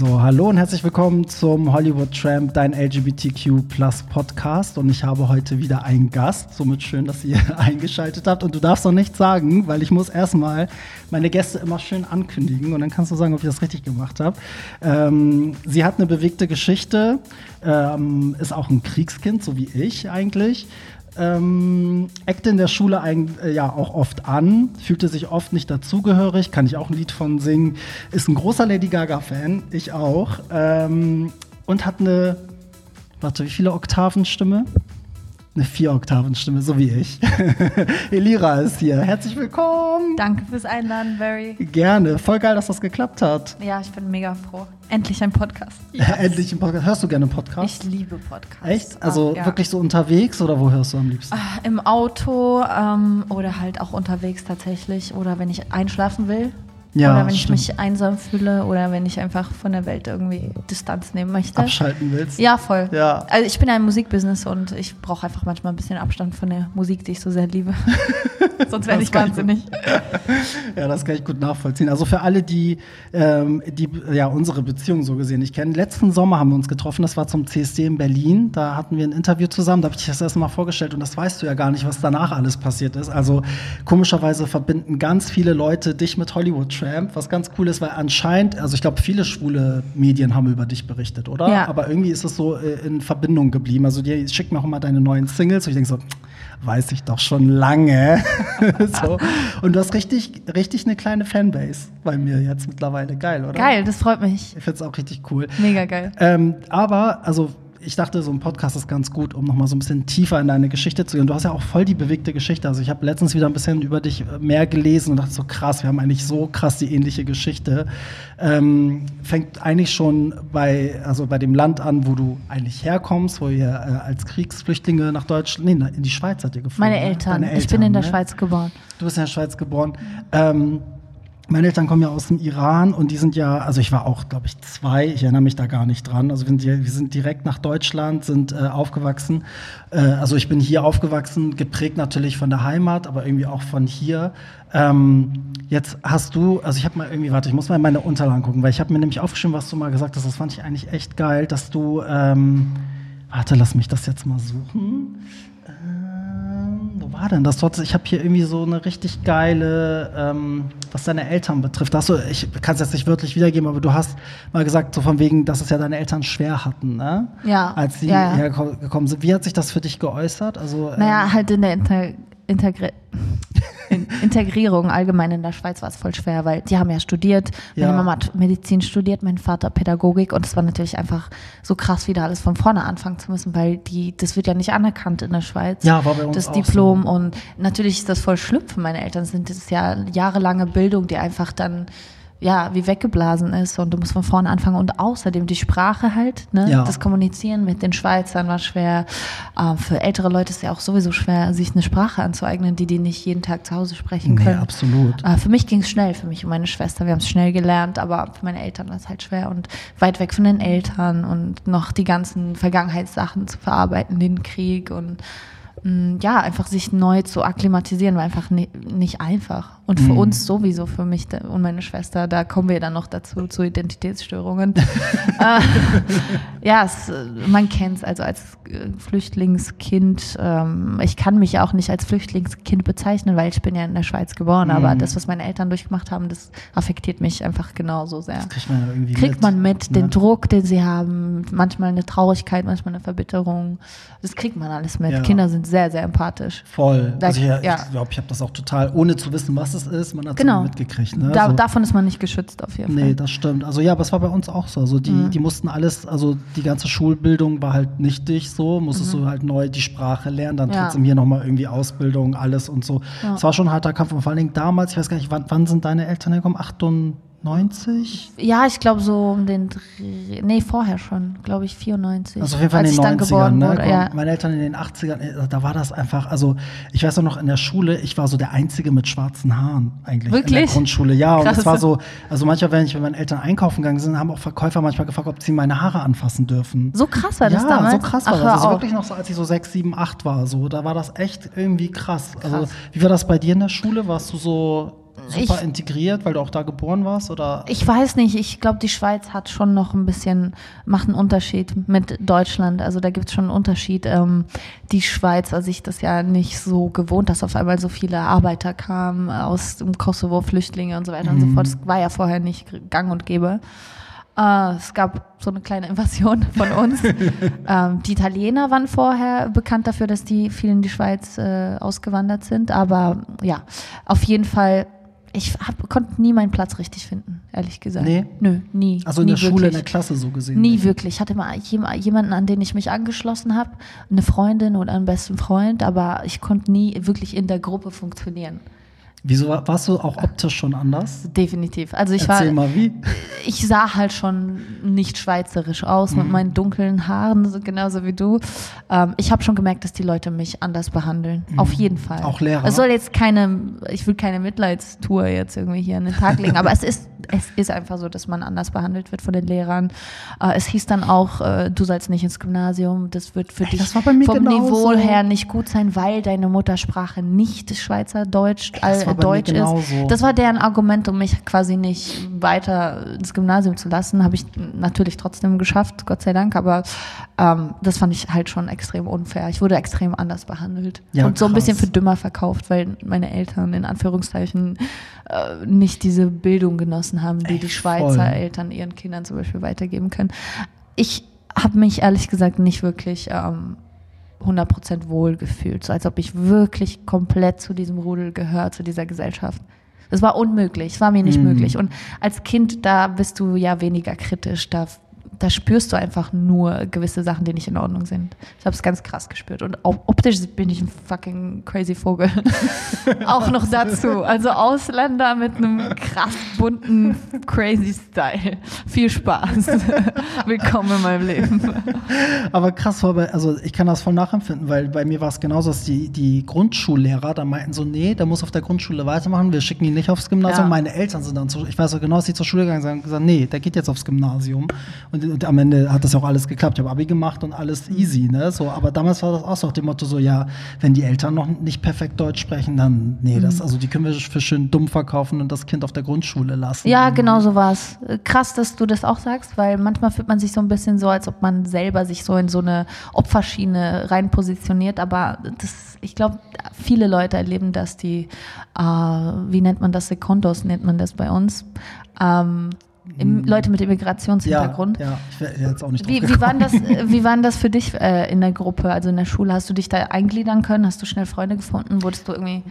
So, hallo und herzlich willkommen zum Hollywood Tramp, dein LGBTQ Podcast. Und ich habe heute wieder einen Gast. Somit schön, dass ihr eingeschaltet habt. Und du darfst noch nichts sagen, weil ich muss erstmal meine Gäste immer schön ankündigen. Und dann kannst du sagen, ob ich das richtig gemacht habe. Ähm, sie hat eine bewegte Geschichte, ähm, ist auch ein Kriegskind, so wie ich eigentlich ähm, eckte in der Schule ein, äh, ja auch oft an, fühlte sich oft nicht dazugehörig, kann ich auch ein Lied von singen, ist ein großer Lady Gaga-Fan, ich auch, ähm, und hat eine, warte, wie viele Oktaven Stimme? Eine Vier-Oktaven-Stimme, so wie ich. Elira ist hier. Herzlich willkommen. Danke fürs Einladen, Barry. Gerne. Voll geil, dass das geklappt hat. Ja, ich bin mega froh. Endlich ein Podcast. Yes. Endlich ein Podcast. Hörst du gerne Podcasts? Ich liebe Podcasts. Echt? Also ja. wirklich so unterwegs oder wo hörst du am liebsten? Ah, Im Auto ähm, oder halt auch unterwegs tatsächlich. Oder wenn ich einschlafen will. Ja, oder wenn stimmt. ich mich einsam fühle oder wenn ich einfach von der Welt irgendwie Distanz nehmen möchte. Abschalten willst? Ja, voll. Ja. Also ich bin ja im Musikbusiness und ich brauche einfach manchmal ein bisschen Abstand von der Musik, die ich so sehr liebe. Sonst werde ich wahnsinnig. ja, das kann ich gut nachvollziehen. Also für alle, die, ähm, die ja unsere Beziehung so gesehen nicht kennen. Letzten Sommer haben wir uns getroffen, das war zum CSD in Berlin. Da hatten wir ein Interview zusammen, da habe ich das erste Mal vorgestellt und das weißt du ja gar nicht, was danach alles passiert ist. Also komischerweise verbinden ganz viele Leute dich mit Hollywood Tramp, was ganz cool ist, weil anscheinend, also ich glaube, viele schwule Medien haben über dich berichtet, oder? Ja. Aber irgendwie ist es so äh, in Verbindung geblieben. Also die schicken mir auch immer deine neuen Singles und ich denke so, weiß ich doch schon lange. so. Und du hast richtig, richtig eine kleine Fanbase bei mir jetzt mittlerweile. Geil, oder? Geil, das freut mich. Ich finde es auch richtig cool. Mega geil. Ähm, aber, also ich dachte, so ein Podcast ist ganz gut, um nochmal so ein bisschen tiefer in deine Geschichte zu gehen. Du hast ja auch voll die bewegte Geschichte. Also ich habe letztens wieder ein bisschen über dich äh, mehr gelesen und dachte so krass, wir haben eigentlich so krass die ähnliche Geschichte. Ähm, fängt eigentlich schon bei, also bei dem Land an, wo du eigentlich herkommst, wo ihr äh, als Kriegsflüchtlinge nach Deutschland, nee, in die Schweiz seid ihr geflogen. Meine Eltern. Eltern ich bin in der ne? Schweiz geboren. Du bist in der Schweiz geboren. Ähm, meine Eltern kommen ja aus dem Iran und die sind ja, also ich war auch, glaube ich, zwei, ich erinnere mich da gar nicht dran. Also wir sind, wir sind direkt nach Deutschland, sind äh, aufgewachsen. Äh, also ich bin hier aufgewachsen, geprägt natürlich von der Heimat, aber irgendwie auch von hier. Ähm, jetzt hast du, also ich habe mal irgendwie, warte, ich muss mal in meine Unterlagen gucken, weil ich habe mir nämlich aufgeschrieben, was du mal gesagt hast, das fand ich eigentlich echt geil, dass du, ähm, warte, lass mich das jetzt mal suchen war denn das? Ich habe hier irgendwie so eine richtig geile, ähm, was deine Eltern betrifft. Hast du, ich kann es jetzt nicht wörtlich wiedergeben, aber du hast mal gesagt, so von wegen, dass es ja deine Eltern schwer hatten, ne? Ja. Als sie ja, ja. hergekommen sind. Wie hat sich das für dich geäußert? Also, naja, ähm, halt in der Inter Integri Integrierung allgemein in der Schweiz war es voll schwer, weil die haben ja studiert. Meine ja. Mama hat Medizin studiert, mein Vater Pädagogik und es war natürlich einfach so krass, wieder alles von vorne anfangen zu müssen, weil die, das wird ja nicht anerkannt in der Schweiz. Ja, war bei uns Das Diplom so. und natürlich ist das voll schlimm für meine Eltern, sind das ja jahrelange Bildung, die einfach dann ja, wie weggeblasen ist und du musst von vorne anfangen und außerdem die Sprache halt, ne? Ja. Das Kommunizieren mit den Schweizern war schwer. Äh, für ältere Leute ist es ja auch sowieso schwer, sich eine Sprache anzueignen, die die nicht jeden Tag zu Hause sprechen können. Nee, absolut. Äh, für mich ging es schnell, für mich und meine Schwester, wir haben es schnell gelernt, aber für meine Eltern war es halt schwer und weit weg von den Eltern und noch die ganzen Vergangenheitssachen zu verarbeiten, den Krieg und Mm, ja, einfach sich neu zu akklimatisieren, war einfach nicht einfach. Und für mhm. uns sowieso, für mich und meine Schwester, da kommen wir dann noch dazu, zu Identitätsstörungen. äh, ja, es, man kennt es also als äh, Flüchtlingskind. Ähm, ich kann mich auch nicht als Flüchtlingskind bezeichnen, weil ich bin ja in der Schweiz geboren. Mhm. Aber das, was meine Eltern durchgemacht haben, das affektiert mich einfach genauso sehr. Das kriegt man, ja irgendwie kriegt mit. man mit, den Druck, den sie haben, manchmal eine Traurigkeit, manchmal eine Verbitterung. Das kriegt man alles mit. Ja. Kinder sind sehr, sehr empathisch. Voll. Da, also ich, ja. ich glaube, ich habe das auch total, ohne zu wissen, was es ist, man hat es genau. mitgekriegt. Ne? Da, so. Davon ist man nicht geschützt auf jeden Fall. Nee, das stimmt. Also ja, aber es war bei uns auch so. Also die, mhm. die mussten alles, also die ganze Schulbildung war halt nichtig so, musstest mhm. du halt neu die Sprache lernen, dann ja. trotzdem hier nochmal irgendwie Ausbildung, alles und so. Es ja. war schon ein harter Kampf und vor allen Dingen damals, ich weiß gar nicht, wann, wann sind deine Eltern hergekommen? 98? 90? Ja, ich glaube so um den Dreh, nee, vorher schon, glaube ich 94. Also auf jeden Fall in den dann 90ern, geboren ne? wurde, ja. Meine Eltern in den 80ern, äh, da war das einfach, also ich weiß auch noch in der Schule, ich war so der Einzige mit schwarzen Haaren eigentlich in der Wirklich? Grundschule. Ja, und Krass. es war so, also manchmal, wenn ich mit meinen Eltern einkaufen gegangen sind, haben auch Verkäufer manchmal gefragt, ob sie meine Haare anfassen dürfen. So krass war das ja, damals? so krass war Ach, das. Also wirklich noch so, als ich so sechs, sieben, acht war, so, da war das echt irgendwie krass. Also Krass. wie war das bei dir in der Schule? Warst du so super Ich- integriert, weil du auch da geboren warst? Oder? Ich weiß nicht, ich glaube, die Schweiz hat schon noch ein bisschen, macht einen Unterschied mit Deutschland. Also da gibt es schon einen Unterschied. Ähm, die Schweiz, also ich das ja nicht so gewohnt, dass auf einmal so viele Arbeiter kamen aus dem Kosovo, Flüchtlinge und so weiter und so fort. Das war ja vorher nicht gang und gäbe. Äh, es gab so eine kleine Invasion von uns. ähm, die Italiener waren vorher bekannt dafür, dass die viel in die Schweiz äh, ausgewandert sind. Aber ja, auf jeden Fall, ich hab, konnte nie meinen Platz richtig finden, ehrlich gesagt. Nee? Nö, nie. Also in nie der Schule, in wirklich. der Klasse so gesehen? Nie wirklich. Ich hatte mal jem- jemanden, an den ich mich angeschlossen habe, eine Freundin oder einen besten Freund, aber ich konnte nie wirklich in der Gruppe funktionieren. Wieso war- warst du auch optisch schon anders? Definitiv. Also ich Erzähl war, mal, wie? ich sah halt schon nicht schweizerisch aus Mhm. mit meinen dunklen Haaren, so genauso wie du. Ähm, ich habe schon gemerkt, dass die Leute mich anders behandeln. Auf jeden Fall. Mhm. Auch Lehrer? Es soll jetzt keine, ich will keine Mitleidstour jetzt irgendwie hier an den Tag legen, aber es ist, es ist einfach so, dass man anders behandelt wird von den Lehrern. Äh, es hieß dann auch, äh, du sollst nicht ins Gymnasium, das wird für Ey, dich vom genauso. Niveau her nicht gut sein, weil deine Muttersprache nicht Schweizerdeutsch, Das mir Deutsch ist. Das war deren Argument, um mich quasi nicht weiter ins Gymnasium zu lassen. Habe ich natürlich trotzdem geschafft, Gott sei Dank, aber ähm, das fand ich halt schon extrem unfair. Ich wurde extrem anders behandelt Ja, und so ein bisschen für dümmer verkauft, weil meine Eltern in Anführungszeichen äh, nicht diese Bildung genossen haben, die Ey, die Schweizer voll. Eltern ihren Kindern zum Beispiel weitergeben können. Ich habe mich ehrlich gesagt nicht wirklich ähm, 100% wohl gefühlt, so als ob ich wirklich komplett zu diesem Rudel gehöre, zu dieser Gesellschaft. Das war unmöglich, es war mir nicht Mhm. möglich. Und als Kind, da bist du ja weniger kritisch, da, da spürst du einfach nur gewisse Sachen, die nicht in Ordnung sind. Ich habe es ganz krass gespürt. Und auch optisch bin ich ein fucking crazy Vogel. auch noch dazu. Also Ausländer mit einem krass bunten, crazy Style. Viel Spaß. Willkommen in meinem Leben. Aber krass war also ich kann das voll nachempfinden, weil bei mir war es genauso, dass die, die Grundschullehrer da meinten so, nee, der muss auf der Grundschule weitermachen, wir schicken ihn nicht aufs Gymnasium. Ja. Meine Eltern sind dann zu, ich weiß auch genau, dass sie zur Schule gegangen sind und gesagt, nee, der geht jetzt aufs Gymnasium. Und am Ende hat das ja auch alles geklappt. Ich habe Abi gemacht und alles easy, ne? So, aber damals war das auch so auf dem Motto so, ja, wenn die Eltern noch nicht perfekt Deutsch sprechen, dann, nee, Mhm. das, also die können wir für schön dumm verkaufen und das Kind auf der Grundschule lassen. Ja, genau so war es. Krass, dass du das auch sagst, weil manchmal fühlt man sich so ein bisschen so, als ob man selber sich so in so eine Opferschiene rein positioniert. Aber das, ich glaube, viele Leute erleben das, die, äh, wie nennt man das, Sekondos nennt man das bei uns. Ähm, im, Leute mit ja, Immigrationshintergrund. ja, ich wäre jetzt auch nicht Wie, wie, waren das, äh, wie waren das für dich äh, in der Gruppe, also in der Schule? Hast du dich da eingliedern können? Hast du schnell Freunde gefunden? Wurdest du irgendwie,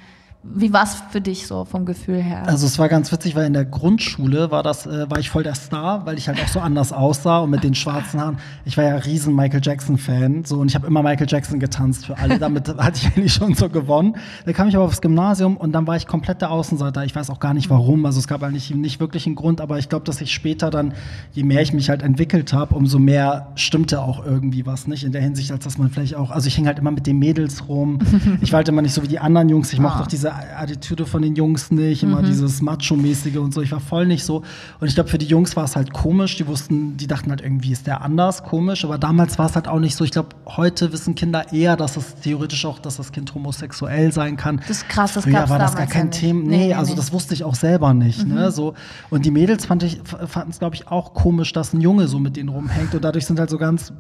wie war es für dich so vom Gefühl her? Also es war ganz witzig, weil in der Grundschule war das, äh, war ich voll der Star, weil ich halt auch so anders aussah und mit den schwarzen Haaren. Ich war ja riesen Michael Jackson Fan, so und ich habe immer Michael Jackson getanzt für alle. Damit hatte ich eigentlich schon so gewonnen. Dann kam ich aber aufs Gymnasium und dann war ich komplett der Außenseiter. Ich weiß auch gar nicht warum. Also es gab eigentlich nicht wirklich einen Grund, aber ich glaube, dass ich später dann, je mehr ich mich halt entwickelt habe, umso mehr stimmte auch irgendwie was nicht in der Hinsicht, als dass man vielleicht auch. Also ich hing halt immer mit den Mädels rum. Ich war halt immer nicht so wie die anderen Jungs. Ich mochte Ah. auch diese Attitüde von den Jungs nicht, immer dieses Macho-mäßige und so. Ich war voll nicht so. Und ich glaube, für die Jungs war es halt komisch. Die wussten, die dachten halt irgendwie, ist der anders, komisch. Aber damals war es halt auch nicht so. Ich glaube, heute wissen Kinder eher, dass es theoretisch auch, dass das Kind homosexuell sein kann. Das ist krass, das Früher war das gar kein ja. Thema. Nee, Nee, nee, also das wusste ich auch selber nicht. Ne? So. Und die Mädels fand ich, fanden es, glaube ich, auch komisch, dass ein Junge so mit denen rumhängt. Und dadurch sind halt so ganz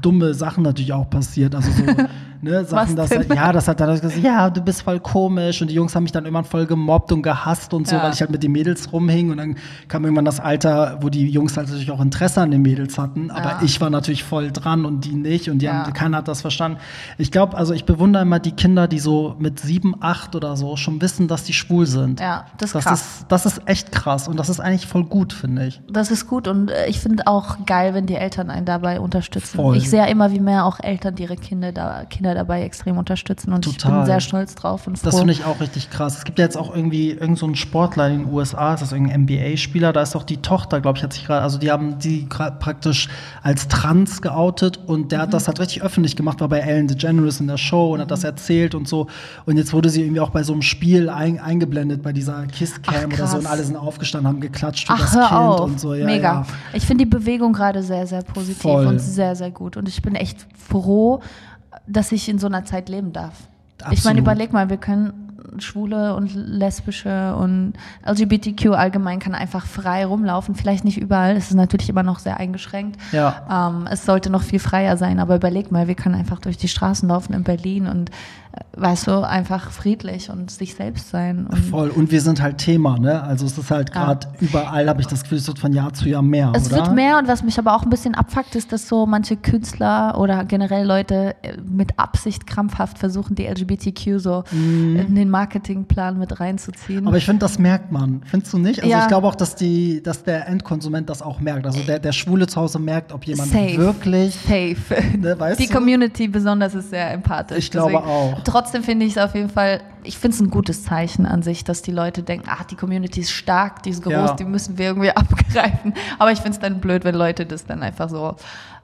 dumme Sachen natürlich auch passiert. Also so, ne, Sachen, dass ja, das hat dann gesagt, ja, du bist voll komisch. Und die Jungs haben mich dann irgendwann voll gemobbt und gehasst und so, Ja. weil ich halt mit den Mädels rumhing. Und dann kam irgendwann das Alter, wo die Jungs halt natürlich auch Interesse an den Mädels hatten. Aber Ja. ich war natürlich voll dran und die nicht. Und die Ja. haben, keiner hat das verstanden. Ich glaube, also ich bewundere immer die Kinder, die so mit sieben, acht oder so schon wissen, dass die schwul sind. Ja, das ist das krass. Ist, das ist echt krass und das ist eigentlich voll gut, finde ich. Das ist gut und äh, ich finde auch geil, wenn die Eltern einen dabei unterstützen. Voll. Ich sehe ja immer, wie mehr auch Eltern die ihre Kinder, da, Kinder dabei extrem unterstützen und ich Total. bin sehr stolz drauf und froh. Das finde ich auch richtig krass. Es gibt ja jetzt auch irgendwie irgendeinen so einen Sportler in den USA, ist das irgendein NBA-Spieler, da ist auch die Tochter, glaube ich, hat sich gerade, also die haben die praktisch als trans geoutet und der hat das halt richtig öffentlich gemacht, war bei Ellen DeGeneres in der Show und hat das erzählt und so. Und jetzt wurde sie irgendwie auch bei so einem Spiel ein, eingeblendet, bei dieser Kiss-Cam oder so und alle sind aufgestanden, haben geklatscht für Ach, das Kind auf. und so. Ja, Mega. Ja. Ich finde die Bewegung gerade sehr, sehr positiv Voll. und sehr, sehr gut. Und ich bin echt froh, dass ich in so einer Zeit leben darf. Ich Absolut. meine, überleg mal, wir können Schwule und Lesbische und LGBTQ allgemein kann einfach frei rumlaufen. Vielleicht nicht überall, es ist natürlich immer noch sehr eingeschränkt. Ja. Ähm, es sollte noch viel freier sein, aber überleg mal, wir können einfach durch die Straßen laufen in Berlin und, weißt du, einfach friedlich und sich selbst sein. Und Voll. Und wir sind halt Thema, ne? Also es ist halt Ja. gerade überall, habe ich das Gefühl, es wird von Jahr zu Jahr mehr, Es oder? wird mehr und was mich aber auch ein bisschen abfuckt, ist, dass so manche Künstler oder generell Leute äh, mit Absicht krampfhaft versuchen, die LGBTQ so in den Marketingplan mit reinzuziehen. Mhm. Aber ich finde, das merkt man. Findest du nicht? Also Ja. ich glaube auch, dass, die, dass der Endkonsument das auch merkt. Also der, der Schwule zu Hause merkt, ob jemand Safe. wirklich. Safe. Ne, die du? Community besonders ist sehr empathisch. Ich glaube auch. Trotzdem finde ich es auf jeden Fall, ich finde es ein gutes Zeichen an sich, dass die Leute denken, ach, die Community ist stark, die ist groß, Ja. die müssen wir irgendwie abgreifen. Aber ich finde es dann blöd, wenn Leute das dann einfach so,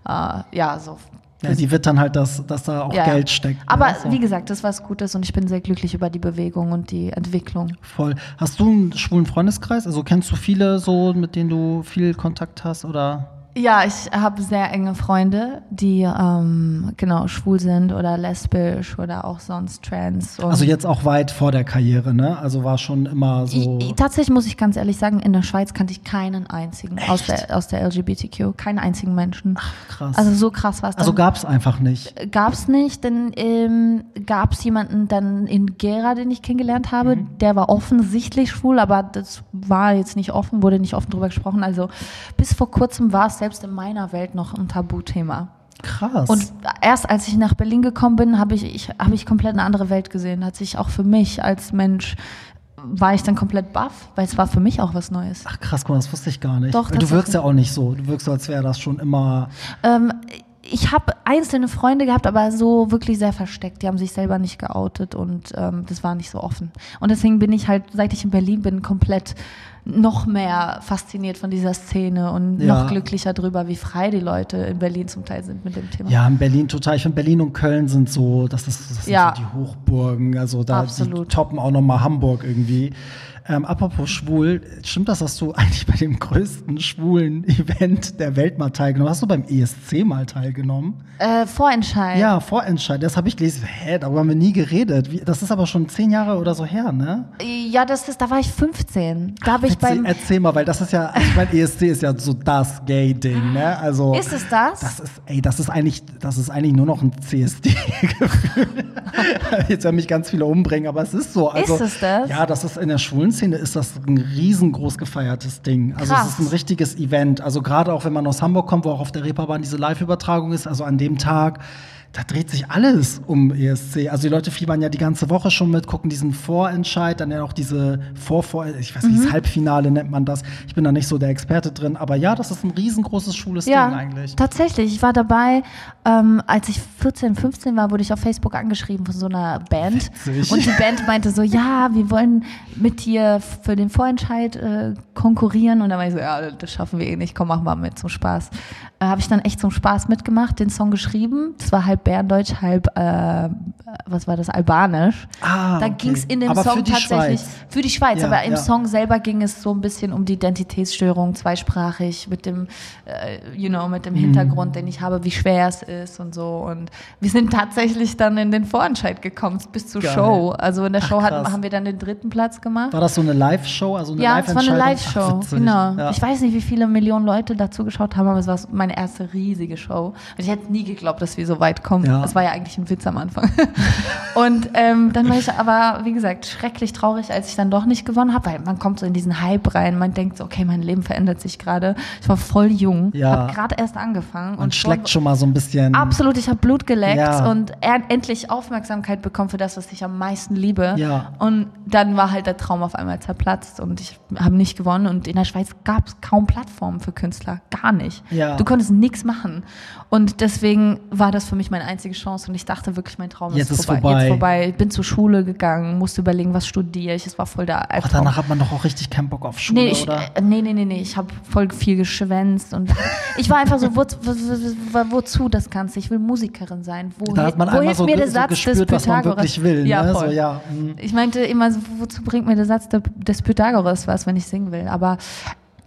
äh, ja, so Ja, die wittern halt, dass, dass da auch Ja, Geld steckt. Aber ne? So. wie gesagt, das ist was Gutes und ich bin sehr glücklich über die Bewegung und die Entwicklung. Voll. Hast du einen schwulen Freundeskreis? Also kennst du viele so, mit denen du viel Kontakt hast? Oder? Ja, ich habe sehr enge Freunde, die ähm, genau schwul sind oder lesbisch oder auch sonst trans. Also jetzt auch weit vor der Karriere, ne? Also war schon immer so. I- Tatsächlich muss ich ganz ehrlich sagen, in der Schweiz kannte ich keinen einzigen aus der, aus der LGBTQ, keinen einzigen Menschen. krass. Also so krass war es Also gab es einfach nicht. gab es nicht, denn ähm, gab es jemanden dann in Gera, den ich kennengelernt habe, Mhm. der war offensichtlich schwul, aber das war jetzt nicht offen, wurde nicht offen drüber gesprochen. Also bis vor kurzem war es selbst in meiner Welt noch ein Tabuthema. Krass. Und erst als ich nach Berlin gekommen bin, habe ich, ich, hab ich komplett eine andere Welt gesehen. Hat sich auch für mich als Mensch, war ich dann komplett baff, weil es war für mich auch was Neues. Ach krass, guck mal, das wusste ich gar nicht. Doch, du wirkst ja auch nicht so. Du wirkst so, als wäre das schon immer. Ähm, ich habe einzelne Freunde gehabt, aber so wirklich sehr versteckt. Die haben sich selber nicht geoutet und ähm, das war nicht so offen. Und deswegen bin ich halt, seit ich in Berlin bin, komplett noch mehr fasziniert von dieser Szene und Ja. noch glücklicher drüber, wie frei die Leute in Berlin zum Teil sind mit dem Thema. Ja, in Berlin total. Ich finde, Berlin und Köln sind so, das, ist, das sind Ja. so die Hochburgen. Also da toppen auch nochmal Hamburg irgendwie. Ähm, apropos schwul, stimmt das, dass du eigentlich bei dem größten schwulen Event der Welt mal teilgenommen hast? Hast du beim ESC mal teilgenommen? Äh, Vorentscheid. Ja, Vorentscheid. Das habe ich gelesen. Hä, darüber haben wir nie geredet. Wie, das ist aber schon zehn Jahre oder so her, ne? Ja, das ist, da war ich 15. Da habe ich Erzähl, beim. erzähl mal, weil das ist ja, also ich meine, ESC ist ja so das Gay-Ding, ne? Also, Ist es das? Das ist, ey, das ist eigentlich, das ist eigentlich nur noch ein CSD-Gefühl. Jetzt werden mich ganz viele umbringen, aber es ist so. Also, Ist es das? Ja, das ist in der schwulen Szene ist das ein riesengroß gefeiertes Ding. Also Krass. es ist ein richtiges Event. Also gerade auch wenn man aus Hamburg kommt, wo auch auf der Reeperbahn diese Live-Übertragung ist, also an dem Tag. Da dreht sich alles um ESC. Also die Leute fiebern ja die ganze Woche schon mit, gucken diesen Vorentscheid, dann ja auch diese Vor-Vor, ich weiß nicht, Mhm. das Halbfinale nennt man das. Ich bin da nicht so der Experte drin, aber ja, das ist ein riesengroßes schwules Ja, Ding eigentlich. tatsächlich. Ich war dabei, ähm, als ich 14, 15 war, wurde ich auf Facebook angeschrieben von so einer Band. Witzig. Und die Band meinte so, ja, wir wollen mit dir für den Vorentscheid äh, konkurrieren. Und da war ich so, ja, das schaffen wir eh nicht, komm, mach mal mit, zum Spaß. Äh, Habe ich dann echt zum Spaß mitgemacht, den Song geschrieben. Das war halb Berndeutsch, halb, äh, was war das, Albanisch. Ah, da okay. ging es in dem Aber Song für die tatsächlich Schweiz. für die Schweiz, Ja, aber im ja. Song selber ging es so ein bisschen um die Identitätsstörung, zweisprachig, mit dem, äh, you know, mit dem Mhm. Hintergrund, den ich habe, wie schwer es ist und so. Und wir sind tatsächlich dann in den Vorentscheid gekommen, bis zur Geil. Show. Also in der Ach, Show hatten, haben wir dann den dritten Platz gemacht. War das so eine Live-Show? Also eine Ja, es war eine? Live-Show, genau. Ja. Ich weiß nicht, wie viele Millionen Leute dazu geschaut haben, aber es war meine erste riesige Show. Und ich hätte nie geglaubt, dass wir so weit kommen. Ja. Das war ja eigentlich ein Witz am Anfang. Und ähm, dann war ich aber, wie gesagt, schrecklich traurig, als ich dann doch nicht gewonnen habe, weil man kommt so in diesen Hype rein, man denkt so, okay, mein Leben verändert sich gerade. Ich war voll jung, Ja. habe gerade erst angefangen. Man und schleckt schon mal so ein bisschen. Absolut, ich habe Blut geleckt Ja. und er, endlich Aufmerksamkeit bekommen für das, was ich am meisten liebe. Ja. Und dann war halt der Traum auf einmal zerplatzt und ich habe nicht gewonnen. Und in der Schweiz gab es kaum Plattformen für Künstler, gar nicht. Ja. Du konntest nichts machen. Und deswegen war das für mich meine einzige Chance und ich dachte wirklich, mein Traum Jetzt ist, vorbei. vorbei. Jetzt vorbei. Ich bin zur Schule gegangen, musste überlegen, was studiere ich. Es war voll der Ach, Albtraum. danach hat man doch auch richtig keinen Bock auf Schule, Nee, ich, oder? äh, nee, nee, nee, nee, ich habe voll viel geschwänzt und ich war einfach so, wo, wo, wo, wozu das Ganze? Ich will Musikerin sein. Wo, Da hat man wo hilft so, mir der so Satz gespürt, des was man Pythagoras? wirklich will. Ja, ne? voll. So, ja. mm. Ich meinte immer, wozu bringt mir der Satz des Pythagoras was, wenn ich singen will? Aber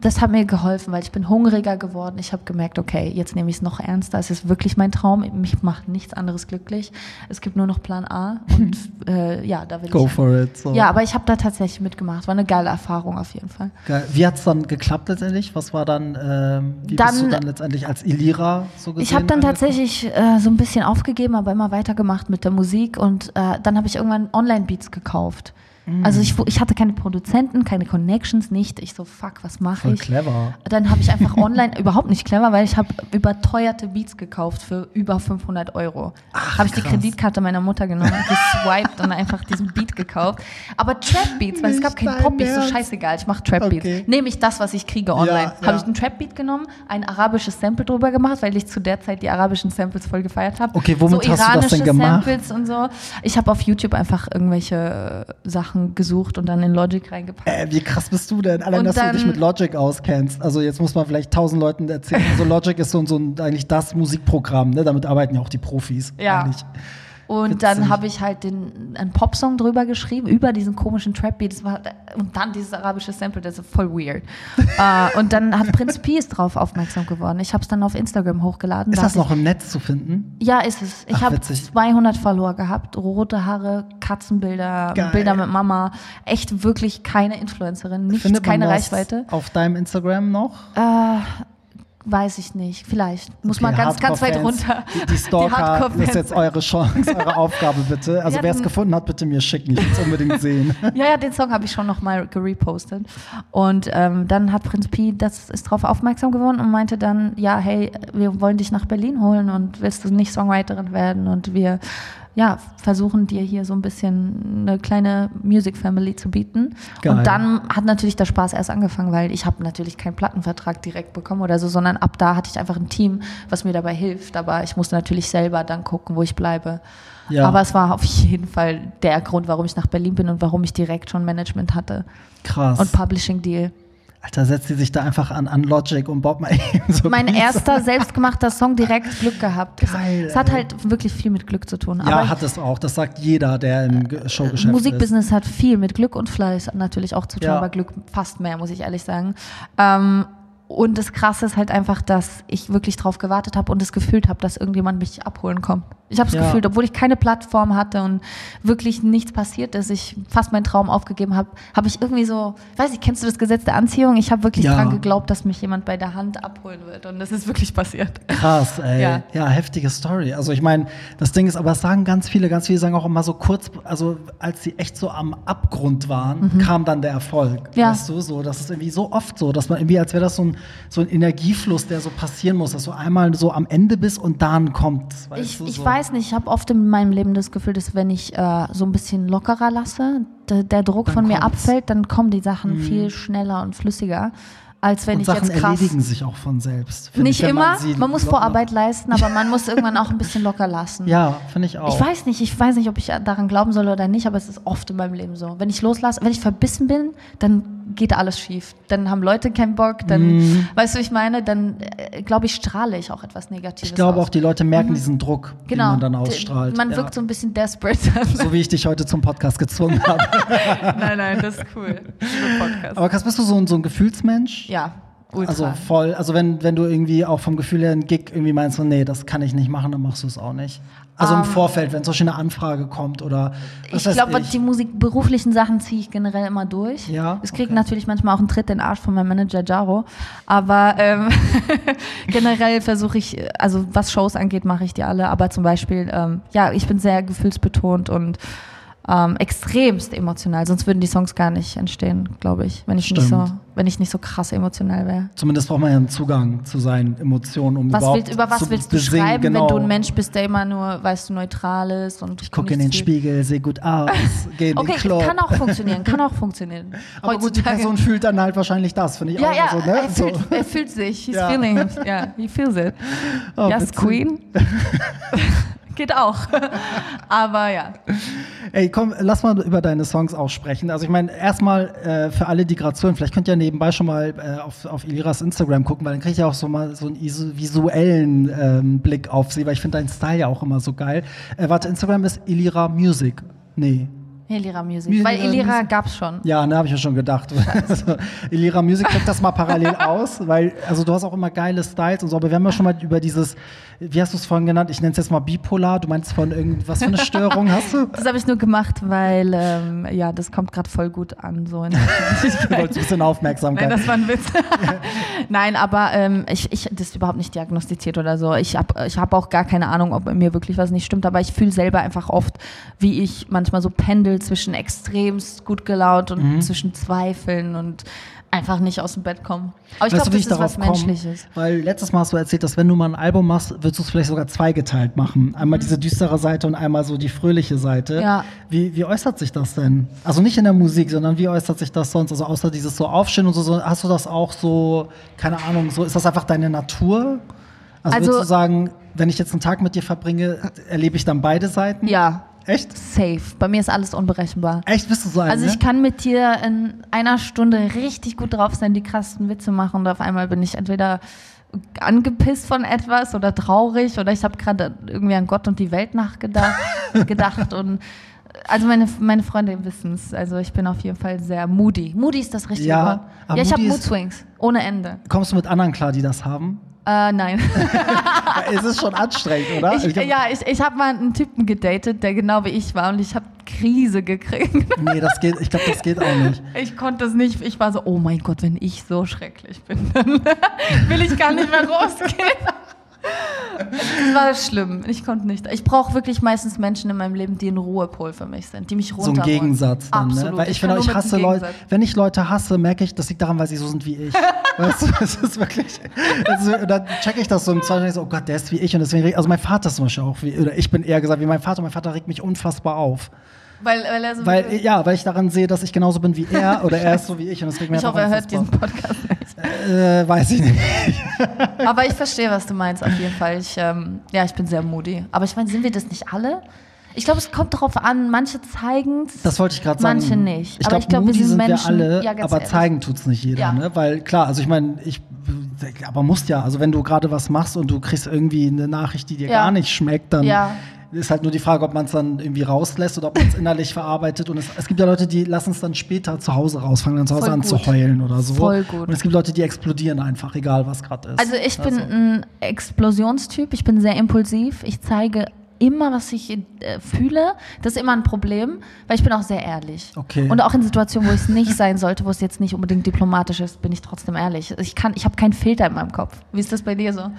das hat mir geholfen, weil ich bin hungriger geworden. Ich habe gemerkt, okay, jetzt nehme ich es noch ernster. Es ist wirklich mein Traum. Mich macht nichts anderes glücklich. Es gibt nur noch Plan A und äh, ja, da will Go ich. for it. So. Ja, aber ich habe da tatsächlich mitgemacht. War eine geile Erfahrung auf jeden Fall. Geil. Wie hat es dann geklappt letztendlich? Was war dann, ähm, wie bist Dann- du dann letztendlich als Ilira so gesehen? Ich habe dann tatsächlich äh, so ein bisschen aufgegeben, aber immer weitergemacht mit der Musik und äh, dann habe ich irgendwann Online-Beats gekauft. Mm. Also ich, ich hatte keine Produzenten, keine Connections, nicht. Ich so, fuck, was mache ich? clever. Dann habe ich einfach online, überhaupt nicht clever, weil ich habe überteuerte Beats gekauft für über 500 Euro. Habe ich die. Kreditkarte meiner Mutter genommen, geswiped und einfach diesen Beat gekauft. Aber Trap-Beats, weil es gab keinen dein Pop-Beats, so Ernst? scheiße egal, ich mache Trap-Beats. Okay. Nehme ich das, was ich kriege online. ja. Habe ich einen Trap-Beat genommen, ein arabisches Sample drüber gemacht, weil ich zu der Zeit die arabischen Samples voll gefeiert habe. Okay, womit so hast du das denn gemacht? Samples und so. Ich habe auf YouTube einfach irgendwelche äh, Sachen gesucht und dann in Logic reingepackt. Äh, wie krass bist du denn? Allein, Und dass du dann- dich mit Logic auskennst. Also jetzt muss man vielleicht tausend Leuten erzählen. Also Logic ist so, so ein, eigentlich das Musikprogramm. Ne? Damit arbeiten ja auch die Profis. Ja. Eigentlich. Und Witzig. dann habe ich halt den, einen Popsong drüber geschrieben, über diesen komischen Trap-Beat. Das war- Und dann dieses arabische Sample, das ist voll weird. äh, und dann hat Prinz Peace drauf aufmerksam geworden. Ich habe es dann auf Instagram hochgeladen. Ist Da das noch im Netz zu finden? Ich, ja, ist es. Ich habe witzig. 200 Follower gehabt, rote Haare, Katzenbilder, Geil. Bilder mit Mama. Echt wirklich keine Influencerin, nichts, Findet keine das Reichweite. auf deinem Instagram noch? Äh, weiß ich nicht. Vielleicht. Muss man Okay, ganz, ganz weit runter. Die, die Stalker, das Hardcore-Fans. ist jetzt eure Chance, eure Aufgabe bitte. Also Ja, wer es gefunden hat, bitte mir schicken. Ich will es unbedingt sehen. Ja, ja, den Song habe ich schon noch mal gerepostet. Und ähm, dann hat Prinz Pi, das ist darauf aufmerksam geworden und meinte dann, ja, hey, wir wollen dich nach Berlin holen und willst du nicht Songwriterin werden? Und wir ja, versuchen dir hier so ein bisschen eine kleine Music Family zu bieten. Geil. Und dann hat natürlich der Spaß erst angefangen, weil ich habe natürlich keinen Plattenvertrag direkt bekommen oder so, sondern ab da hatte ich einfach ein Team, was mir dabei hilft. Aber ich musste natürlich selber dann gucken, wo ich bleibe. Ja. Aber es war auf jeden Fall der Grund, warum ich nach Berlin bin und warum ich direkt schon Management hatte Krass. und Publishing Deal. Alter, setzt sie sich da einfach an, an Logic und baut mal eben so. Mein Beats. erster selbstgemachter Song direkt Glück gehabt. Es- Geil, es hat halt wirklich viel mit Glück zu tun. Ja, Aber hat es auch. Das sagt jeder, der im Ge- Showgeschäft ist. Musikbusiness hat viel mit Glück und Fleiß natürlich auch zu tun, Ja. aber Glück fast mehr, muss ich ehrlich sagen. Ähm, und das Krasse ist halt einfach, dass ich wirklich drauf gewartet habe und es gefühlt habe, dass irgendjemand mich abholen kommt. Ich habe es Ja. gefühlt, obwohl ich keine Plattform hatte und wirklich nichts passiert ist, ich fast meinen Traum aufgegeben habe, habe ich irgendwie so, weiß ich, kennst du das Gesetz der Anziehung? Ich habe wirklich Ja. dran geglaubt, dass mich jemand bei der Hand abholen wird und das ist wirklich passiert. Krass, ey. Ja, Ja. heftige Story. Also ich meine, das Ding ist, aber das sagen ganz viele, ganz viele sagen auch immer so kurz, also als sie echt so am Abgrund waren, kam dann der Erfolg. Mhm. Ja. Weißt du, so, das ist irgendwie so oft so, dass man irgendwie, als wäre das so ein, so ein Energiefluss, der so passieren muss, dass du einmal so am Ende bist und dann kommt. Ich, du, ich so. weiß nicht, ich habe oft in meinem Leben das Gefühl, dass wenn ich äh, so ein bisschen lockerer lasse, der, der Druck Dann von mir kommt's. abfällt, dann kommen die Sachen viel schneller und flüssiger, als wenn und ich Sachen jetzt krass. erledigen sich auch von selbst. Nicht ich, immer, sie man, muss locker- Vorarbeit leisten, aber man muss irgendwann auch ein bisschen locker lassen. Ja, finde ich auch. Ich weiß nicht, ich weiß nicht, ob ich daran glauben soll oder nicht, aber es ist oft in meinem Leben so. Wenn ich loslasse, wenn ich verbissen bin, dann geht alles schief. Dann haben Leute keinen Bock, dann, weißt du, wie ich meine, dann äh, glaube ich, strahle ich auch etwas Negatives. Mhm. ich glaube auch, die Leute merken diesen Druck, genau. den man dann D- ausstrahlt. Man ja. wirkt so ein bisschen desperate. so wie ich dich heute zum Podcast gezwungen habe. nein, nein, das ist cool. Podcast. Aber Kass, bist du so ein, so ein Gefühlsmensch? Ja, ultra. Also voll, also wenn, wenn du irgendwie auch vom Gefühl her einen Gig irgendwie meinst, so, nee, das kann ich nicht machen, dann machst du es auch nicht. Also im Ähm, Vorfeld, wenn zum Beispiel eine Anfrage kommt oder was ich glaube, die Musik, beruflichen Sachen ziehe ich generell immer durch. Ja, Es kriegt okay. natürlich manchmal auch einen Tritt in den Arsch von meinem Manager Jaro. Aber ähm, generell versuche ich, also was Shows angeht, mache ich die alle. Aber zum Beispiel, ähm, ja, ich bin sehr gefühlsbetont und ähm, extremst emotional. Sonst würden die Songs gar nicht entstehen, glaube ich, wenn ich nicht so, wenn ich nicht so krass emotional wäre. Zumindest braucht man ja einen Zugang zu seinen Emotionen, um Was überhaupt willst, über was zu willst du besingen, schreiben, genau. wenn du ein Mensch bist, der immer nur, weißt du, neutral ist und Ich gucke in den Spiegel, sehe gut aus, gehe in Okay, den Club. kann auch funktionieren, kann auch funktionieren. Aber gut, die Heutzutage. Person fühlt dann halt wahrscheinlich das, finde ich Ja, auch ja, so, ne? er, fühlt, er fühlt sich. He's Ja. feeling. Ja, he feels it. Oh, yes. Queen. geht auch. Aber ja. Ey, komm, lass mal über deine Songs auch sprechen. Also ich meine, erstmal äh, für alle, die gerade zuhören, vielleicht könnt ihr nebenbei schon mal äh, auf, auf Iliras Instagram gucken, weil dann kriege ich ja auch so mal so einen visuellen ähm, Blick auf sie, weil ich finde deinen Style ja auch immer so geil. Äh, warte, Instagram ist Ilira Music. Nee. Elira Music. Elira Weil Elira gab es schon. Ja, ne, habe ich ja schon gedacht. Also, Elira Music, check das mal parallel aus, weil, also du hast auch immer geile Styles und so, aber wir haben ja schon mal über dieses, wie hast du es vorhin genannt? Ich nenne es jetzt mal bipolar. Du meinst von irgendwas für eine Störung hast du? Das habe ich nur gemacht, weil, ähm, ja, das kommt gerade voll gut an. So in du wolltest ein bisschen Aufmerksamkeit. Nein, das war ein Witz. Nein, aber ähm, ich, ich, das ist überhaupt nicht diagnostiziert oder so. Ich habe ich hab auch gar keine Ahnung, ob mir wirklich was nicht stimmt, aber ich fühle selber einfach oft, wie ich manchmal so pendel zwischen extremst gut gelaunt und mhm. zwischen Zweifeln und einfach nicht aus dem Bett kommen. Aber ich glaube, das ist was Menschliches. Weil letztes Mal hast du erzählt, dass wenn du mal ein Album machst, würdest du es vielleicht sogar zweigeteilt machen. Einmal mhm. diese düstere Seite und einmal so die fröhliche Seite. Ja. Wie, wie äußert sich das denn? Also nicht in der Musik, sondern wie äußert sich das sonst? Also außer dieses so Aufstehen und so, so hast du das auch so, keine Ahnung, so ist das einfach deine Natur? Also, also würdest du sagen, wenn ich jetzt einen Tag mit dir verbringe, erlebe ich dann beide Seiten? Ja, Echt? Safe. Bei mir ist alles unberechenbar. Echt, bist du so ein, Also ich ne? kann mit dir in einer Stunde richtig gut drauf sein, die krassen Witze machen und auf einmal bin ich entweder angepisst von etwas oder traurig oder ich habe gerade irgendwie an Gott und die Welt nachgedacht gedacht und also meine, meine Freunde wissen es. Also ich bin auf jeden Fall sehr moody. Moody ist das richtige ja, Wort. Ja, ich habe Mood Swings ohne Ende. Kommst du mit anderen klar, die das haben? Äh, nein. es ist schon anstrengend, oder? Ich, ich ja, ich, ich habe mal einen Typen gedatet, der genau wie ich war und ich habe Krise gekriegt. nee, das geht, ich glaube, das geht auch nicht. Ich konnte das nicht. Ich war so, oh mein Gott, wenn ich so schrecklich bin, dann will ich gar nicht mehr rausgehen. Das war schlimm. Ich konnte nicht. Ich brauche wirklich meistens Menschen in meinem Leben, die ein Ruhepol für mich sind, die mich runterholen. So ein Gegensatz dann? Absolut. ne? Weil ich, ich finde, ich hasse Leute, wenn ich Leute hasse, merke ich, das liegt daran, weil sie so sind wie ich. weißt du, das ist wirklich, dann checke ich das so im Zweifel so, oh Gott, der ist wie ich und deswegen, also mein Vater ist zum Beispiel auch wie, oder ich bin eher gesagt wie mein Vater, mein Vater regt mich unfassbar auf. Weil, weil er so weil, ja, weil ich daran sehe, dass ich genauso bin wie er oder er ist so wie ich und das regt mich Ich hoffe, er hört diesen Podcast. Äh, weiß ich nicht. Aber ich verstehe, was du meinst, auf jeden Fall. Ich, ähm, ja, ich bin sehr moody. Aber ich meine, sind wir das nicht alle? Ich glaube, es kommt darauf an, manche zeigen es. Das wollte ich gerade sagen. Manche nicht. Ich glaube, glaub, wir sind, sind Menschen, wir alle, ja, aber ehrlich. zeigen tut es nicht jeder. Ja. Ne? Weil klar, also ich meine, ich aber musst ja, also wenn du gerade was machst und du kriegst irgendwie eine Nachricht, die dir ja. gar nicht schmeckt, dann ist halt nur die Frage, ob man es dann irgendwie rauslässt oder ob man es innerlich verarbeitet. Und es, es, gibt ja Leute, die lassen es dann später zu Hause raus, fangen dann zu Hause Voll an gut. zu heulen oder so. Voll gut. Und es gibt Leute, die explodieren einfach, egal was gerade ist. Also ich bin also. ein Explosionstyp, ich bin sehr impulsiv. Ich zeige immer, was ich äh, fühle. Das ist immer ein Problem, weil ich bin auch sehr ehrlich. Okay. Und auch in Situationen, wo es nicht sein sollte, wo es jetzt nicht unbedingt diplomatisch ist, bin ich trotzdem ehrlich. Ich kann, ich habe keinen Filter in meinem Kopf. Wie ist das bei dir so?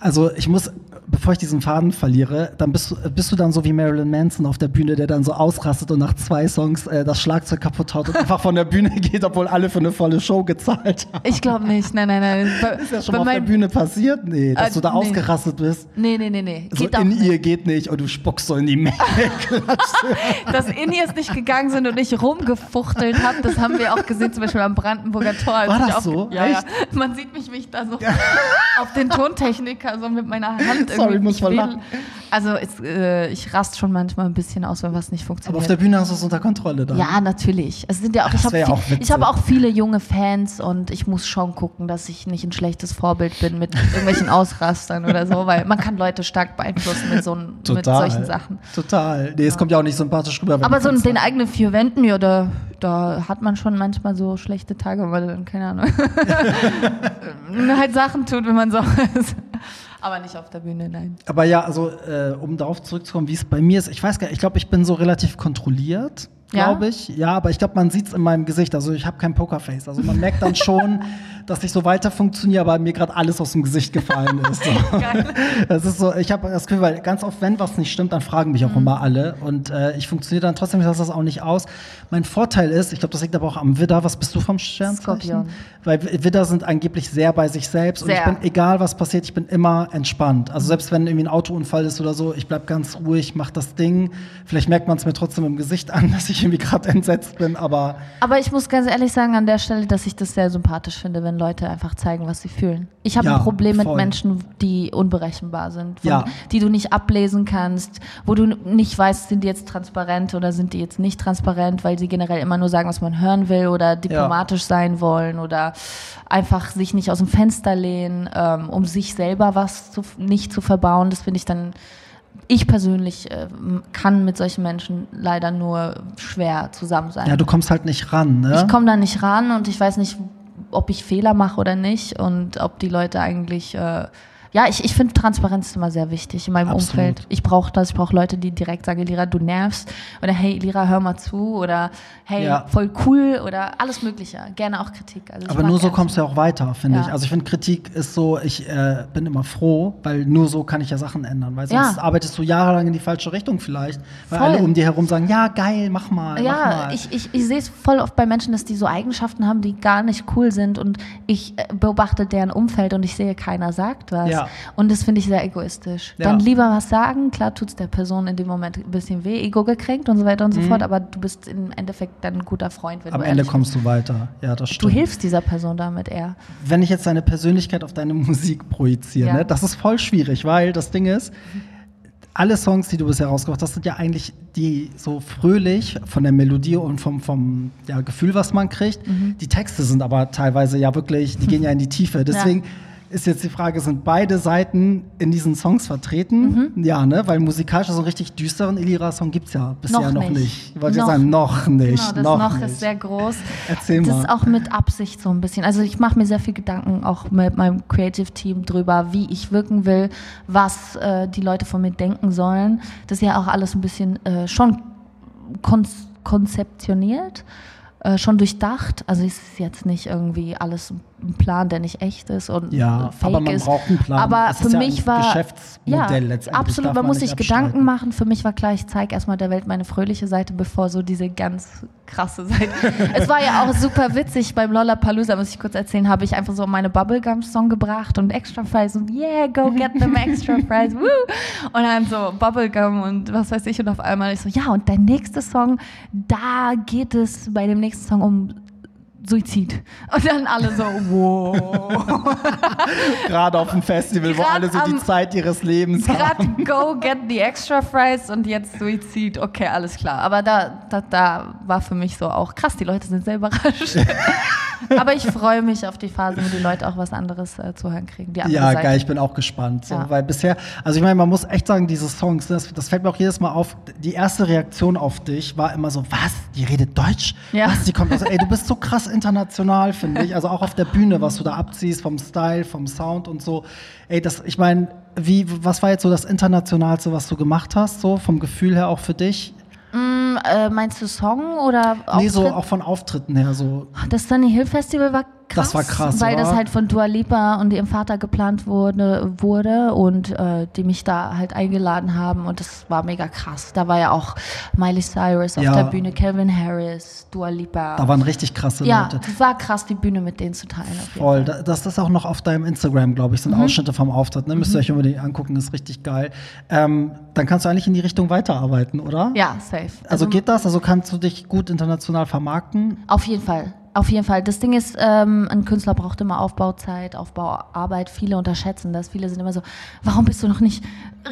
Also ich muss, bevor ich diesen Faden verliere, dann bist du, bist du dann so wie Marilyn Manson auf der Bühne, der dann so ausrastet und nach zwei Songs äh, das Schlagzeug kaputt haut und einfach von der Bühne geht, obwohl alle für eine volle Show gezahlt haben. Ich glaube nicht, nein, nein, nein. Bei, ist das schon mal auf der Bühne passiert? Nee, dass äh, du da nee. ausgerastet bist? Nee, nee, nee, nee. So in ihr nicht. geht nicht und du spuckst so in die Menge. dass in ihr es nicht gegangen sind und ich rumgefuchtelt habe, das haben wir auch gesehen, zum Beispiel am Brandenburger Tor. War das so? Ja, ja, Man sieht mich, wie ich da so auf den Tontechniker so mit meiner Hand Sorry, irgendwie. muss man lachen. Also es, äh, ich rast schon manchmal ein bisschen aus, wenn was nicht funktioniert. Aber auf der Bühne hast du es unter Kontrolle dann. Ja, natürlich. Es sind ja auch, ich habe ja hab auch viele junge Fans und ich muss schon gucken, dass ich nicht ein schlechtes Vorbild bin mit irgendwelchen Ausrastern oder so, weil man kann Leute stark beeinflussen mit, so, mit solchen Sachen. Total. Nee, es kommt ja auch nicht sympathisch rüber. Aber so in den eigenen vier Wänden, ja, da, da hat man schon manchmal so schlechte Tage, weil dann, keine Ahnung, halt Sachen tut, wenn man so ist. Aber nicht auf der Bühne, nein. Aber ja, also äh, um darauf zurückzukommen, wie es bei mir ist, ich weiß gar nicht, ich glaube, ich bin so relativ kontrolliert glaube ja? ich. Ja, aber ich glaube, man sieht es in meinem Gesicht. Also ich habe kein Pokerface. Also man merkt dann schon, dass ich so weiter funktioniere, aber mir gerade alles aus dem Gesicht gefallen ist. So. Das ist so, ich habe das Gefühl, weil ganz oft, wenn was nicht stimmt, dann fragen mich auch mhm. immer alle. Und äh, ich funktioniere dann trotzdem, ich lasse das auch nicht aus. Mein Vorteil ist, ich glaube, das liegt aber auch am Widder. Was bist du vom Sternzeichen? Skorpion. Weil Widder sind angeblich sehr bei sich selbst. Sehr. Und ich bin, egal was passiert, ich bin immer entspannt. Also selbst wenn irgendwie ein Autounfall ist oder so, ich bleib ganz ruhig, mach das Ding. Vielleicht merkt man es mir trotzdem im Gesicht an, dass ich ich irgendwie gerade entsetzt bin, aber Aber ich muss ganz ehrlich sagen an der Stelle, dass ich das sehr sympathisch finde, wenn Leute einfach zeigen, was sie fühlen. Ich habe Ja, ein Problem mit voll. Menschen, die unberechenbar sind, von, Ja. die du nicht ablesen kannst, wo du nicht weißt, sind die jetzt transparent oder sind die jetzt nicht transparent, weil sie generell immer nur sagen, was man hören will oder diplomatisch sein wollen oder einfach sich nicht aus dem Fenster lehnen, ähm, um sich selber was zu, nicht zu verbauen. Das finde ich dann ich persönlich äh, kann mit solchen Menschen leider nur schwer zusammen sein. ja, du kommst halt nicht ran, ne? Ich komme da nicht ran und ich weiß nicht, ob ich Fehler mache oder nicht und ob die Leute eigentlich. Äh, ja, ich, ich finde Transparenz immer sehr wichtig in meinem Absolut. Umfeld. Ich brauche das, ich brauche Leute, die direkt sagen, Lira, du nervst oder hey, Lira, hör mal zu oder hey, Ja. voll cool oder alles Mögliche. Gerne auch Kritik. Also Aber nur so kommst du ja auch weiter, finde Ja. ich. Also ich finde, Kritik ist so, ich äh, bin immer froh, weil nur so kann ich ja Sachen ändern. Weil sonst Ja. arbeitest du jahrelang in die falsche Richtung vielleicht. Weil Voll. alle um dir herum sagen, ja, geil, mach mal, mach Ja, mal. ich, ich, ich sehe es voll oft bei Menschen, dass die so Eigenschaften haben, die gar nicht cool sind und ich äh, beobachte deren Umfeld und ich sehe, keiner sagt was. Ja. Und das finde ich sehr egoistisch. Ja. Dann lieber was sagen, klar tut es der Person in dem Moment ein bisschen weh, Ego gekränkt und so weiter und so fort, aber du bist im Endeffekt dann ein guter Freund, wenn Mhm. Am Ende kommst du weiter. Ja, das bist. stimmt. Du hilfst dieser Person damit eher. Wenn ich jetzt deine Persönlichkeit auf deine Musik projiziere, Ja. ne, das ist voll schwierig, weil das Ding ist, alle Songs, die du bisher rausgebracht hast, sind ja eigentlich die so fröhlich von der Melodie und vom, vom ja, Gefühl, was man kriegt. Mhm. Die Texte sind aber teilweise ja wirklich, die gehen ja in die Tiefe. Deswegen ist jetzt die Frage, sind beide Seiten in diesen Songs vertreten? Mhm. Ja, ne? Weil musikalisch so einen richtig düsteren Elira-Song gibt es ja bisher noch, Noch nicht. Ich wollte Noch. sagen, noch nicht. Genau, das noch, noch, ist sehr groß. Erzähl das mal. ist auch mit Absicht so ein bisschen. Also ich mache mir sehr viel Gedanken auch mit meinem Creative Team drüber, wie ich wirken will, was äh, die Leute von mir denken sollen. Das ist ja auch alles ein bisschen äh, schon kon konzeptioniert. Äh, schon durchdacht, also es ist jetzt nicht irgendwie alles ein Plan, der nicht echt ist und Ja, fake aber man ist. braucht einen Plan. Aber Es für ist ja mich ein war Geschäftsmodell ja, letztendlich, absolut. Man, muss sich Gedanken machen. Für mich war klar, ich zeige erstmal der Welt meine fröhliche Seite, bevor so diese ganz krasse Seite. es war ja auch super witzig beim Lollapalooza, muss ich kurz erzählen, habe ich einfach so meine Bubblegum-Song gebracht und Extra Fries und yeah, go get them Extra Fries, woo! Und dann so Bubblegum und was weiß ich und auf einmal ich so, ja, und dein nächster Song, da geht es bei dem nächsten Song um Suizid. Und dann alle so, wow. Gerade auf dem Festival, wo Grad alle so die am- Zeit ihres Lebens haben. Gerade go get the extra fries und jetzt Suizid. Okay, alles klar. Aber da, da, da war für mich so auch krass, die Leute sind sehr überrascht. Aber ich freue mich auf die Phase, wo die Leute auch was anderes äh, zu hören kriegen. Ja, Seite. geil, ich bin auch gespannt. So, Ja. Weil bisher, also ich meine, man muss echt sagen, diese Songs, das, das fällt mir auch jedes Mal auf, die erste Reaktion auf dich war immer so, was, die redet Deutsch? Ja. Was, die kommt aus, ey, du bist so krass international, finde ich. Also auch auf der Bühne, was du da abziehst, vom Style, vom Sound und so. Ey, das, ich meine, wie, was war jetzt so das Internationalste, was du gemacht hast, so vom Gefühl her auch für dich? Mm, äh, meinst du Song oder Nee, so Auftritt? auch von Auftritten her, so. Das Sunny Hill Festival war krass. Das war krass, Weil das oder? halt von Dua Lipa und ihrem Vater geplant wurde, wurde und äh, die mich da halt eingeladen haben und das war mega krass. Da war ja auch Miley Cyrus auf Ja. der Bühne, Calvin Harris, Dua Lipa. Da waren richtig krasse ja, Leute. das war krass, die Bühne mit denen zu teilen. auf Voll, das ist auch noch auf deinem Instagram, glaube ich, sind Mhm. Ausschnitte vom Auftritt. Ne? Müsst ihr euch unbedingt angucken, ist richtig geil. Ähm, dann kannst du eigentlich in die Richtung weiterarbeiten, oder? Ja, safe. Also, geht das? Also kannst du dich gut international vermarkten? Auf jeden Fall. Auf jeden Fall. Das Ding ist, ähm, ein Künstler braucht immer Aufbauzeit, Aufbauarbeit. Viele unterschätzen das. Viele sind immer so, warum bist du noch nicht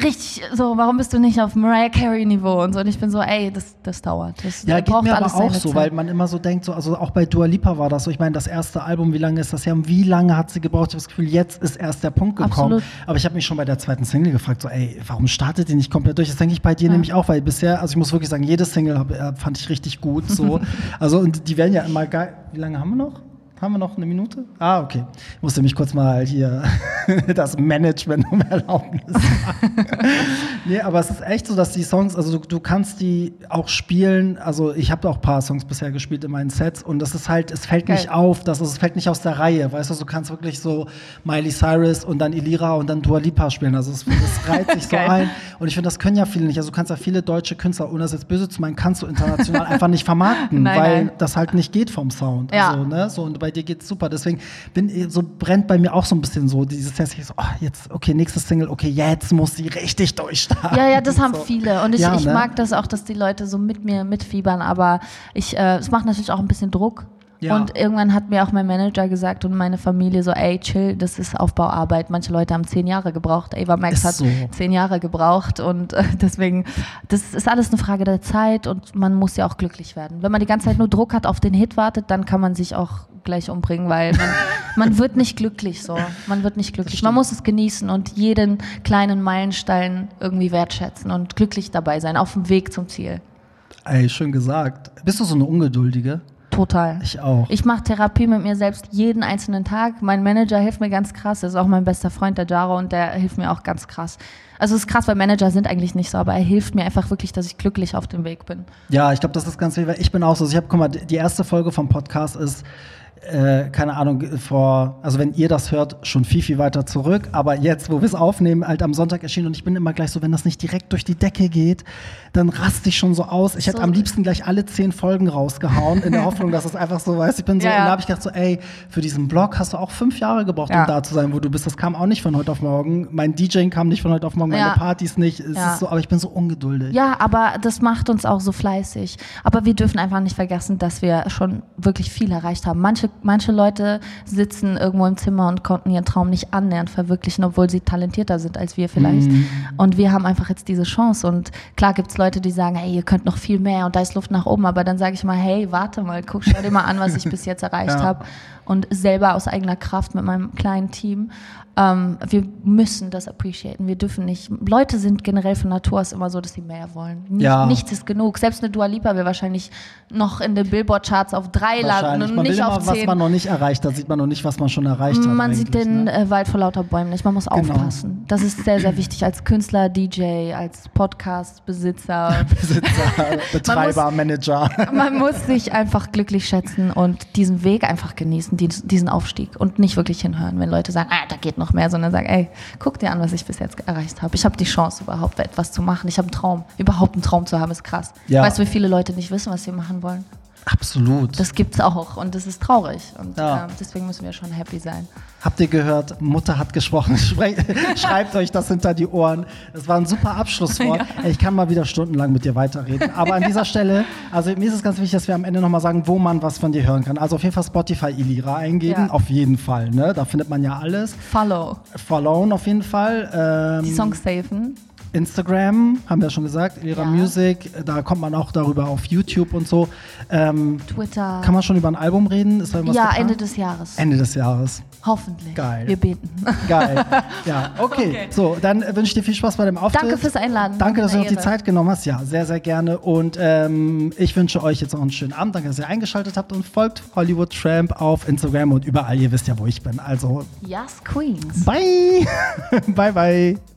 richtig so, warum bist du nicht auf Mariah Carey Niveau und so. Und ich bin so, ey, das, das dauert. Das Ja, geht mir aber auch so, Zeit. weil man immer so denkt, so, also auch bei Dua Lipa war das so. Ich meine, das erste Album, wie lange ist das her? Und wie lange hat sie gebraucht? Ich habe das Gefühl, jetzt ist erst der Punkt gekommen. Absolut. Aber ich habe mich schon bei der zweiten Single gefragt, so, ey, warum startet die nicht komplett durch? Das denke ich bei dir nämlich auch, weil bisher, also ich muss wirklich sagen, jede Single hab, äh, fand ich richtig gut. So. also und die werden ja immer geil. Wie lange haben wir noch? Haben wir noch eine Minute? Ah, okay. Ich musste mich kurz mal hier das Management um Erlaubnis nee, aber es ist echt so, dass die Songs, also du, du kannst die auch spielen. Also ich habe auch ein paar Songs bisher gespielt in meinen Sets und das ist halt, es fällt Geil. nicht auf, dass es fällt nicht aus der Reihe. Weißt du, du kannst wirklich so Miley Cyrus und dann Elira und dann Dua Lipa spielen. Also es, das reiht sich so ein. Und ich finde, das können ja viele nicht. Also du kannst ja viele deutsche Künstler, ohne das jetzt böse zu meinen, kannst du international einfach nicht vermarkten, Nein, weil nein. das halt nicht geht vom Sound. Ja. Also, ne? so, und bei bei dir geht's super. Deswegen bin, so brennt bei mir auch so ein bisschen so dieses Test. So, oh, jetzt, okay, nächstes Single, okay, jetzt muss sie richtig durchstarten. Ja, ja, das haben so. viele. Und ich, Ja, ich ne? mag das auch, dass die Leute so mit mir mitfiebern, aber ich, äh, es macht natürlich auch ein bisschen Druck. Ja. Und irgendwann hat mir auch mein Manager gesagt und meine Familie so, ey, chill, das ist Aufbauarbeit. Manche Leute haben zehn Jahre gebraucht. Ava Max Ist hat so. zehn Jahre gebraucht und äh, deswegen, das ist alles eine Frage der Zeit und man muss ja auch glücklich werden. Wenn man die ganze Zeit nur Druck hat, auf den Hit wartet, dann kann man sich auch gleich umbringen, weil man, man wird nicht glücklich so. Man wird nicht glücklich. Man muss es genießen und jeden kleinen Meilenstein irgendwie wertschätzen und glücklich dabei sein, auf dem Weg zum Ziel. Ey, schön gesagt. Bist du so eine Ungeduldige? Total. Ich auch. Ich mache Therapie mit mir selbst jeden einzelnen Tag. Mein Manager hilft mir ganz krass. Das ist auch mein bester Freund, der Jaro, und der hilft mir auch ganz krass. Also es ist krass, weil Manager sind eigentlich nicht so, aber er hilft mir einfach wirklich, dass ich glücklich auf dem Weg bin. Ja, ich glaube, das ist ganz wichtig. Ich bin auch so. Ich habe, guck mal, die erste Folge vom Podcast ist, äh, keine Ahnung, vor, also wenn ihr das hört, schon viel, viel weiter zurück. Aber jetzt, wo wir es aufnehmen, halt am Sonntag erschienen und ich bin immer gleich so, wenn das nicht direkt durch die Decke geht, dann raste ich schon so aus. Ich hätte So. am liebsten gleich alle zehn Folgen rausgehauen, in der Hoffnung, dass es einfach so weiß. Ich bin so, Ja, und da habe ich gedacht so, ey, für diesen Blog hast du auch fünf Jahre gebraucht, Ja. um da zu sein, wo du bist. Das kam auch nicht von heute auf morgen. Mein DJing kam nicht von heute auf morgen, meine Ja. Partys nicht. Es ist so, aber ich bin so ungeduldig. Ja, aber das macht uns auch so fleißig. Aber wir dürfen einfach nicht vergessen, dass wir schon wirklich viel erreicht haben. Manche, manche Leute sitzen irgendwo im Zimmer und konnten ihren Traum nicht annähernd verwirklichen, obwohl sie talentierter sind als wir vielleicht. Und wir haben einfach jetzt diese Chance. Und klar gibt es Leute, die sagen, hey, ihr könnt noch viel mehr und da ist Luft nach oben. Aber dann sage ich mal, hey, warte mal, guck, schau dir mal an, was ich bis jetzt erreicht Ja. habe. Und selber aus eigener Kraft mit meinem kleinen Team. Ähm, wir müssen das appreciaten. Wir dürfen nicht. Leute sind generell von Natur aus immer so, dass sie mehr wollen. Nicht, Ja. Nichts ist genug. Selbst eine Dua Lipa will wahrscheinlich noch in den Billboard-Charts auf drei landen und Man will nicht immer, auf was zehn. man noch nicht erreicht hat, sieht man noch nicht, was man schon erreicht hat. Man sieht den ne? äh, Wald vor lauter Bäumen nicht. Man muss Genau. aufpassen. Das ist sehr, sehr wichtig als Künstler, DJ, als Podcast-Besitzer. Besitzer, Betreiber, Manager. Man muss sich einfach glücklich schätzen und diesen Weg einfach genießen, dies- diesen Aufstieg und nicht wirklich hinhören, wenn Leute sagen, ah, da geht noch mehr, sondern sagen, ey, guck dir an, was ich bis jetzt erreicht habe. Ich habe die Chance, überhaupt etwas zu machen. Ich habe einen Traum. Überhaupt einen Traum zu haben, ist krass. Ja. Weißt du, wie viele Leute nicht wissen, was sie machen wollen? Absolut. Das gibt's auch und das ist traurig. Und Ja. ähm, deswegen müssen wir schon happy sein. Habt ihr gehört? Mutter hat gesprochen. Schreibt euch das hinter die Ohren. Das war ein super Abschlusswort. Ey, Ich kann mal wieder stundenlang mit dir weiterreden. Aber an dieser Stelle, also mir ist es ganz wichtig, dass wir am Ende nochmal sagen, wo man was von dir hören kann. Also auf jeden Fall Spotify Ilira eingeben. Ja. Auf jeden Fall. Ne? Da findet man ja alles. Follow. Followen auf jeden Fall. Ähm, Die Songs safen. Instagram, haben wir schon gesagt, Ilira Ja. Music. Da kommt man auch darüber auf YouTube und so. Ähm, Twitter. kann man schon über ein Album reden? Ist da irgendwas ja, geplant? Ende des Jahres. Ende des Jahres. Hoffentlich. Geil. Wir beten. Geil. Ja, okay. So, dann äh, wünsche ich dir viel Spaß bei dem Auftritt. Danke fürs Einladen. Danke, dass du noch die. Zeit genommen hast. Ja, sehr, sehr gerne. Und ähm, ich wünsche euch jetzt noch einen schönen Abend. Danke, dass ihr eingeschaltet habt und folgt Hollywood Tramp auf Instagram und überall. Ihr wisst ja, wo ich bin. Also, Yes, Queens. bye. bye, bye.